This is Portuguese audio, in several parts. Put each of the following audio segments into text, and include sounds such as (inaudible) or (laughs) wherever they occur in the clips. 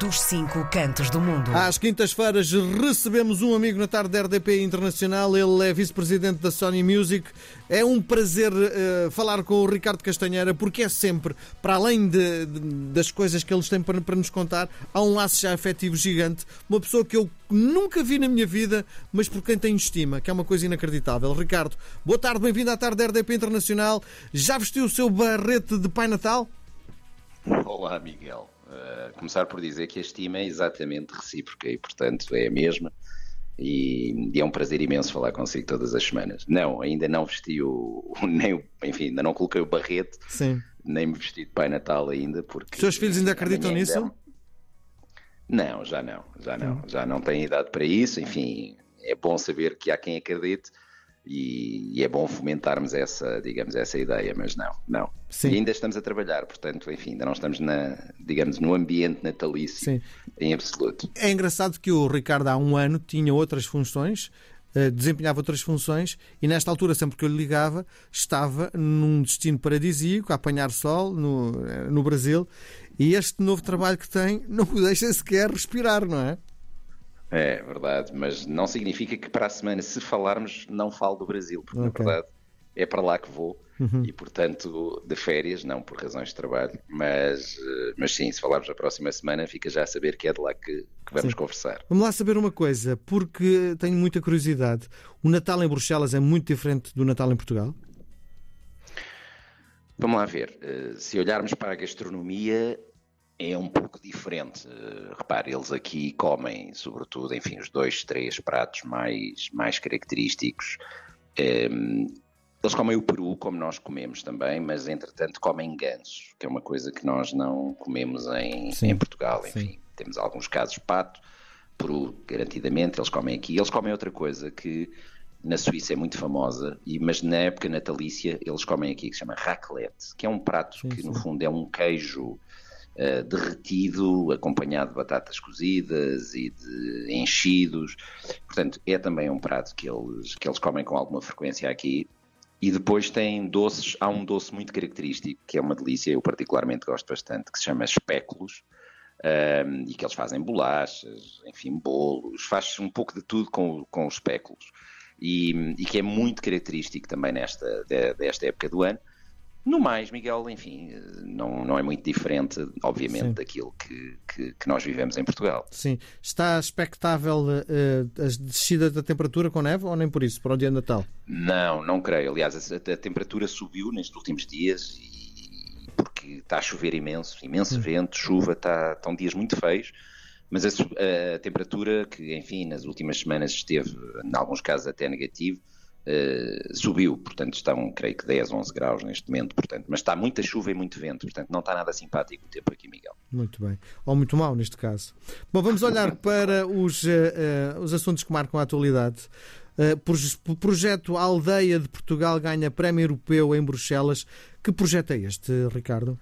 dos cinco cantos do mundo. Às quintas-feiras recebemos um amigo na tarde da RDP Internacional. Ele é vice-presidente da Sony Music. É um prazer uh, falar com o Ricardo Castanheira, porque é sempre, para além de, de, das coisas que eles têm para, para, nos contar, há um laço já afetivo gigante. Uma pessoa que eu nunca vi na minha vida, mas por quem tenho estima, que é uma coisa inacreditável. Ricardo, boa tarde, bem-vindo à tarde da RDP Internacional. Já vestiu o seu barrete de Pai Natal? Olá, Miguel. Uh, começar por dizer que a estima é exatamente recíproca e, portanto, é a mesma. E, e, é um prazer imenso falar consigo todas as semanas. Não, ainda não vesti o. Nem, enfim, ainda não coloquei o barrete, Sim. nem me vesti de Pai Natal ainda. Porque Os seus filhos ainda acreditam nisso? Ainda... Não, já não, já não. Hum. Já não têm idade para isso. Enfim, é bom saber que há quem acredite e, e, é bom fomentarmos essa, digamos, essa ideia, mas não, não. Sim. E ainda estamos a trabalhar, portanto, enfim, ainda não estamos na, digamos, no ambiente natalício Sim. em absoluto. É engraçado que o Ricardo há um ano tinha outras funções, eh, desempenhava outras funções e nesta altura, sempre que eu lhe ligava, estava num destino paradisíaco, a apanhar sol no, eh, no Brasil e este novo trabalho que tem não o deixa sequer respirar, não é? É verdade, mas não significa que para a semana, se falarmos, não falo do Brasil, porque okay. na verdade é para lá que vou uhum. e, portanto, de férias, não por razões de trabalho, mas, eh, mas sim, se falarmos na próxima semana, fica já a saber que é de lá que, que vamos sim. conversar. Vamos lá saber uma coisa, porque tenho muita curiosidade. O Natal em Bruxelas é muito diferente do Natal em Portugal? Vamos lá ver. Eh, se olharmos para a gastronomia, é um pouco diferente. Repare, eles aqui comem, sobretudo, enfim, os dois, três pratos mais, mais característicos. Ehm, eles comem o peru, como nós comemos também, mas entretanto comem ganso, que é uma coisa que nós não comemos em, em Portugal. Enfim, sim. temos alguns casos pato, peru, garantidamente, eles comem aqui. Eles comem outra coisa que na Suíça é muito famosa, mas na época natalícia eles comem aqui, que se chama raclette, que é um prato sim, que no fundo é um queijo uh, derretido, acompanhado de batatas cozidas e de enchidos. Portanto, é também um prato que eles, que eles comem com alguma frequência aqui. E depois tem doces, há um doce muito característico, que é uma delícia, eu particularmente gosto bastante, que se chama espéculos, um, ehm, e que eles fazem bolachas, enfim, bolos, faz um pouco de tudo com, com os espéculos. E, e, que é muito característico também nesta, desta época do ano. No mais, Miguel, enfim, não, não é muito diferente, obviamente, Sim. daquilo que, que, que, nós vivemos em Portugal. Sim. Está expectável uh, a descida da temperatura com neve ou nem por isso, para o dia de Natal? Não, não creio. Aliás, a, a temperatura subiu nestes últimos dias e, porque está a chover imenso, imenso vento, chuva, está, estão dias muito feios. Mas a, a temperatura, que enfim, nas últimas semanas esteve, em alguns casos, até negativo, Uh, subiu, portanto estão, creio que 10, 11 graus neste momento, portanto, mas está muita chuva e muito vento, portanto não está nada simpático o tempo aqui, Miguel. Muito bem, ou muito mal neste caso. Bom, vamos olhar (laughs) para os, uh, uh, os assuntos que marcam a atualidade. o projeto Aldeia de Portugal ganha prémio europeu em Bruxelas. Que projeto é este, Ricardo?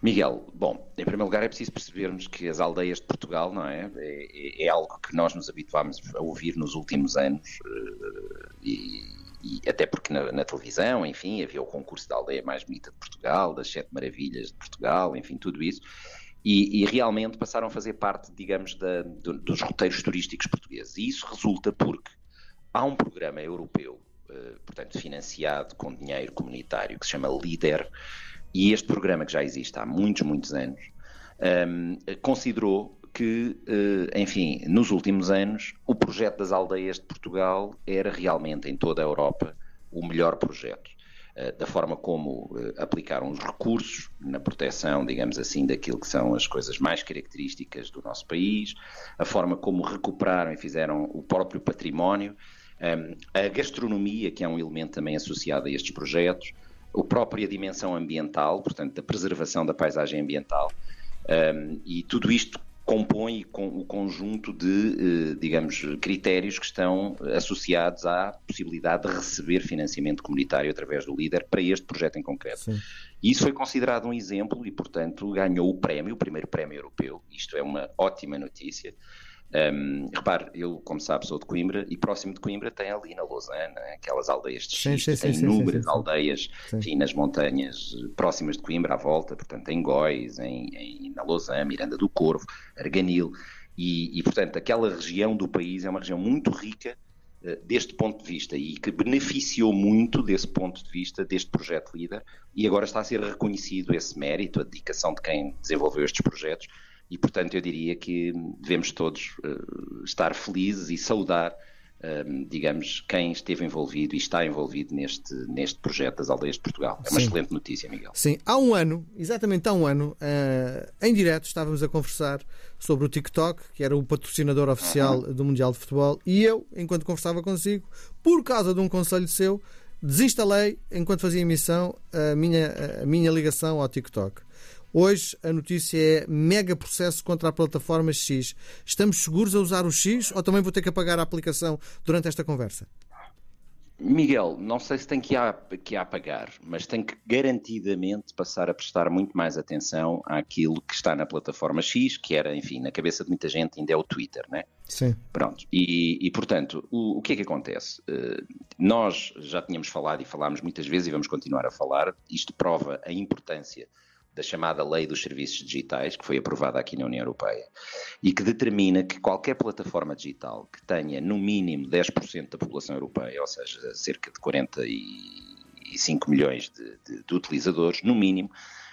Miguel, bom, em primeiro lugar é preciso percebermos que as aldeias de Portugal, não é? É, é algo que nós nos habituámos a ouvir nos últimos anos eh, e, e até porque na, na, televisão, enfim, havia o concurso da aldeia mais bonita de Portugal, das sete maravilhas de Portugal, enfim, tudo isso. E, e realmente passaram a fazer parte, digamos, da, do, dos roteiros turísticos portugueses. E isso resulta porque há um programa europeu, eh, portanto, financiado com dinheiro comunitário, que se chama LIDER, e este programa, que já existe há muitos, muitos anos, um, considerou que, uh, enfim, nos últimos anos, o projeto das aldeias de Portugal era realmente, em toda a Europa, o melhor projeto. Uh, da forma como uh, aplicaram os recursos na proteção, digamos assim, daquilo que são as coisas mais características do nosso país, a forma como recuperaram e fizeram o próprio património, um, a gastronomia, que é um elemento também associado a estes projetos, a própria dimensão ambiental, portanto, da preservação da paisagem ambiental, um, e tudo isto compõe com o conjunto de, eh, digamos, critérios que estão associados à possibilidade de receber financiamento comunitário através do líder para este projeto em concreto. Sim. E isso foi considerado um exemplo e, portanto, ganhou o prémio, o primeiro prémio europeu. Isto é uma ótima notícia. Um, repare, eu, como sabe, sou de Coimbra e próximo de Coimbra tem ali na Lausanne aquelas aldeias de xisto, tem sim, inúmeras sim, aldeias enfim, nas montanhas próximas de Coimbra à volta, portanto em Góis, em, em, na Lausanne, Miranda do Corvo, Arganil, e, e portanto aquela região do país é uma região muito rica uh, deste ponto de vista e que beneficiou muito desse ponto de vista deste projeto líder e agora está a ser reconhecido esse mérito, a dedicação de quem desenvolveu estes projetos e, portanto, eu diria que devemos todos uh, estar felizes e saudar, uh, digamos, quem esteve envolvido e está envolvido neste, neste projeto das Aldeias de Portugal. É uma Sim. excelente notícia, Miguel. Sim, há um ano, exatamente há um ano, uh, em direto estávamos a conversar sobre o TikTok, que era o patrocinador oficial uhum. do Mundial de Futebol, e eu, enquanto conversava consigo, por causa de um conselho seu, desinstalei, enquanto fazia emissão, a minha, a minha ligação ao TikTok. Hoje a notícia é mega processo contra a plataforma X. Estamos seguros a usar o X ou também vou ter que apagar a aplicação durante esta conversa? Miguel, não sei se tem que, a, que a apagar, mas tem que garantidamente passar a prestar muito mais atenção àquilo que está na plataforma X, que era, enfim, na cabeça de muita gente ainda é o Twitter, né? Sim. Pronto. E, e portanto, o, o, que é que acontece? Uh, nós já tínhamos falado e falámos muitas vezes e vamos continuar a falar, isto prova a importância da chamada Lei dos Serviços Digitais, que foi aprovada aqui na União Europeia, e que determina que qualquer plataforma digital que tenha no mínimo 10% da população europeia, ou seja, cerca de 45 milhões de, de, de utilizadores, no mínimo,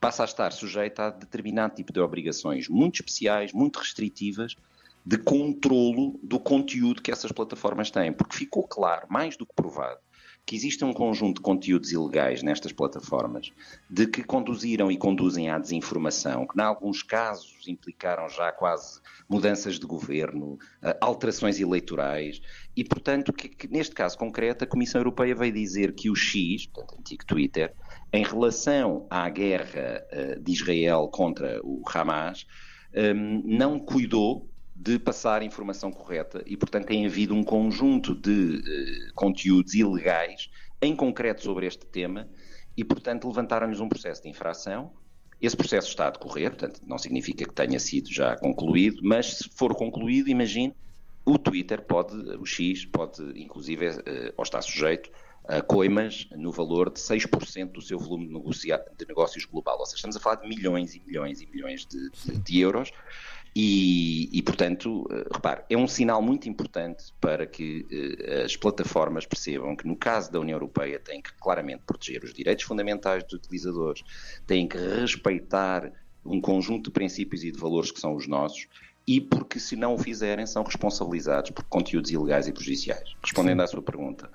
passa a estar sujeita a determinado tipo de obrigações muito especiais, muito restritivas, de controlo do conteúdo que essas plataformas têm, porque ficou claro, mais do que provado, que existe um conjunto de conteúdos ilegais nestas plataformas, de que conduziram e conduzem à desinformação, que, em alguns casos, implicaram já quase mudanças de governo, eh, alterações eleitorais, e, portanto, que, que, neste caso concreto, a Comissão Europeia veio dizer que o X, portanto, antigo Twitter, em relação à guerra uh, de Israel contra o Hamas, ehm, não cuidou de passar informação correta e, portanto, tem havido um conjunto de uh, conteúdos ilegais, em concreto sobre este tema, e, portanto, levantaram-nos um processo de infração. Esse processo está a decorrer, portanto, não significa que tenha sido já concluído, mas se for concluído, imagine, o Twitter pode, o X pode, inclusive, uh, ou está sujeito a coimas no valor de 6% do seu volume de, de, negócios global. Ou seja, estamos a falar de milhões e milhões e milhões de, de, de euros e, e, portanto, eh, repare, é um sinal muito importante para que uh, as plataformas percebam que, no caso da União Europeia, têm que claramente proteger os direitos fundamentais dos utilizadores, têm que respeitar um conjunto de princípios e de valores que são os nossos, e porque, se não o fizerem, são responsabilizados por conteúdos ilegais e prejudiciais. Respondendo Sim. à sua pergunta,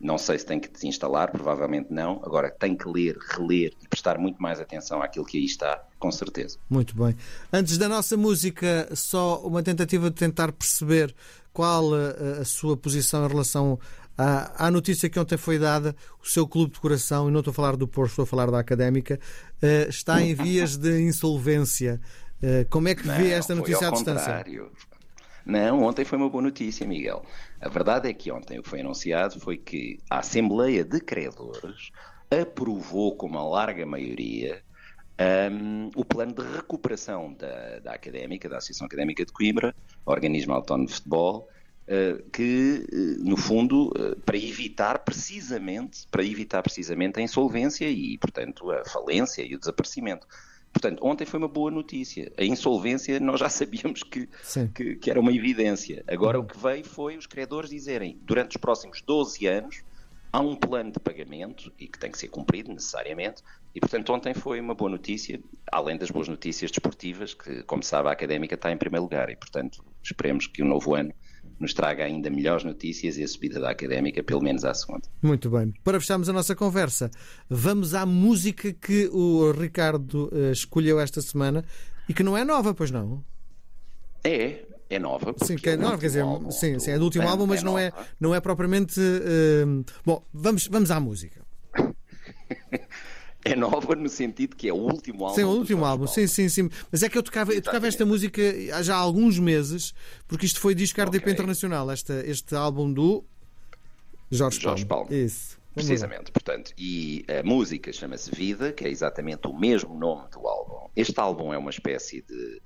não sei se tem que desinstalar, provavelmente não. Agora tem que ler, reler e prestar muito mais atenção àquilo que aí está, com certeza. Muito bem. Antes da nossa música, só uma tentativa de tentar perceber qual a, eh, a sua posição em relação à, à, notícia que ontem foi dada. O seu clube de coração, e não estou a falar do Porto, estou a falar da Académica, uh, está em vias de insolvência. Uh, como é que vê esta notícia à distância? Não, ontem foi uma boa notícia, Miguel. A verdade é que ontem o que foi anunciado foi que a Assembleia de Credores aprovou com uma larga maioria um, o plano de recuperação da, da Académica, da Associação Académica de Coimbra, organismo autónomo de futebol, uh, que, uh, no fundo, uh, para evitar precisamente, para evitar precisamente a insolvência e, portanto, a falência e o desaparecimento. Portanto, ontem foi uma boa notícia. A insolvência nós já (laughs) sabíamos que, que, que, era uma evidência. Agora o que veio foi os credores dizerem, durante os próximos 12 anos, há um plano de pagamento e que tem que ser cumprido necessariamente. E, portanto, ontem foi uma boa notícia, além das boas notícias desportivas, que, como sabe, a académica está em primeiro lugar. E, portanto, esperemos que o novo ano nos traga ainda melhores notícias e a subida da académica, pelo menos à segunda. Muito bem. Para fecharmos a nossa conversa, vamos à música que o Ricardo uh, escolheu esta semana e que não é nova, pois não? É, é nova. Sim, que é, é nova, quer dizer, sim, sim, é do último álbum, mas é não, é, não é propriamente. Uh, bom, vamos, vamos à música. (laughs) (laughs) é nova no sentido que é o último álbum. Sim, o último álbum, sim, sim, sim. Mas é que eu tocava, eu tocava esta música já há alguns meses, porque isto foi disco RDP okay. Internacional, este, este álbum do Jorge, Jorge Paulo. Paulo. Isso. Precisamente, portanto, e a música chama-se Vida, que é exatamente o mesmo nome do álbum. Este álbum é uma espécie de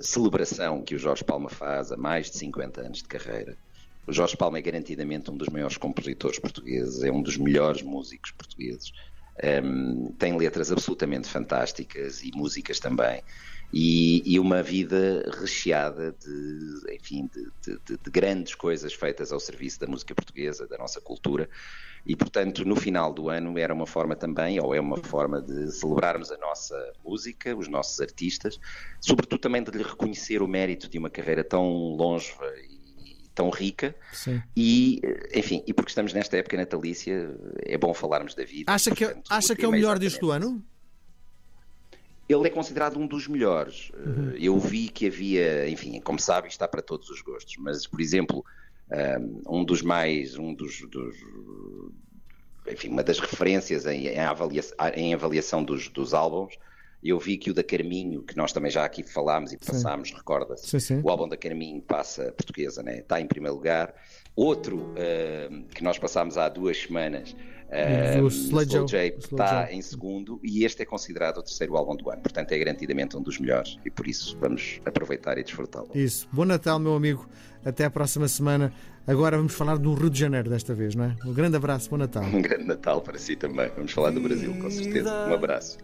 celebração que o Jorge Palma faz a mais de 50 anos de carreira. O Jorge Palma é garantidamente um dos maiores compositores portugueses, é um dos melhores músicos portugueses. Um, tem letras absolutamente fantásticas e músicas também. E, e uma vida recheada de, enfim, de, de, de, grandes coisas feitas ao serviço da música portuguesa, da nossa cultura. E, portanto, no final do ano era uma forma também, ou é uma forma de celebrarmos a nossa música, os nossos artistas, sobretudo também de lhe reconhecer o mérito de uma carreira tão longeva tão rica Sim. e enfim e porque estamos nesta época natalícia é bom falarmos da vida acha que portanto, acha que é o melhor deste ano ele é considerado um dos melhores. Uhum. Eu vi que havia, enfim, como sabe, está para todos os gostos, mas, por exemplo, um dos mais, um dos, dos enfim, uma das referências em, em, avaliação, em avaliação dos, dos álbuns, eu vi que o da Carminho, que nós também já aqui falámos e passámos, recorda-se, o álbum da Carminho passa portuguesa, né? está em primeiro lugar. Outro uh, que nós passámos há duas semanas, uh, o Slow J, está em segundo e este é considerado o terceiro álbum do ano, portanto é garantidamente um dos melhores e por isso vamos aproveitar e desfrutá-lo. Isso. Bom Natal, meu amigo. Até a próxima semana. Agora vamos falar do Rio de Janeiro desta vez, não é? Um grande abraço, bom Natal. (laughs) Um grande Natal para si também. Vamos falar do Brasil, com certeza. Um abraço.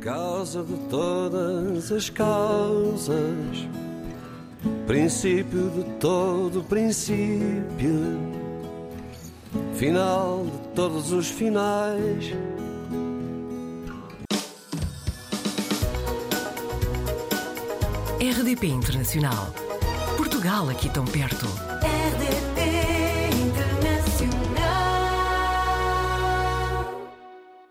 Causa de todas as causas princípio de todo princípio, final de todos os finais. RDP Internacional. Portugal aqui tão perto.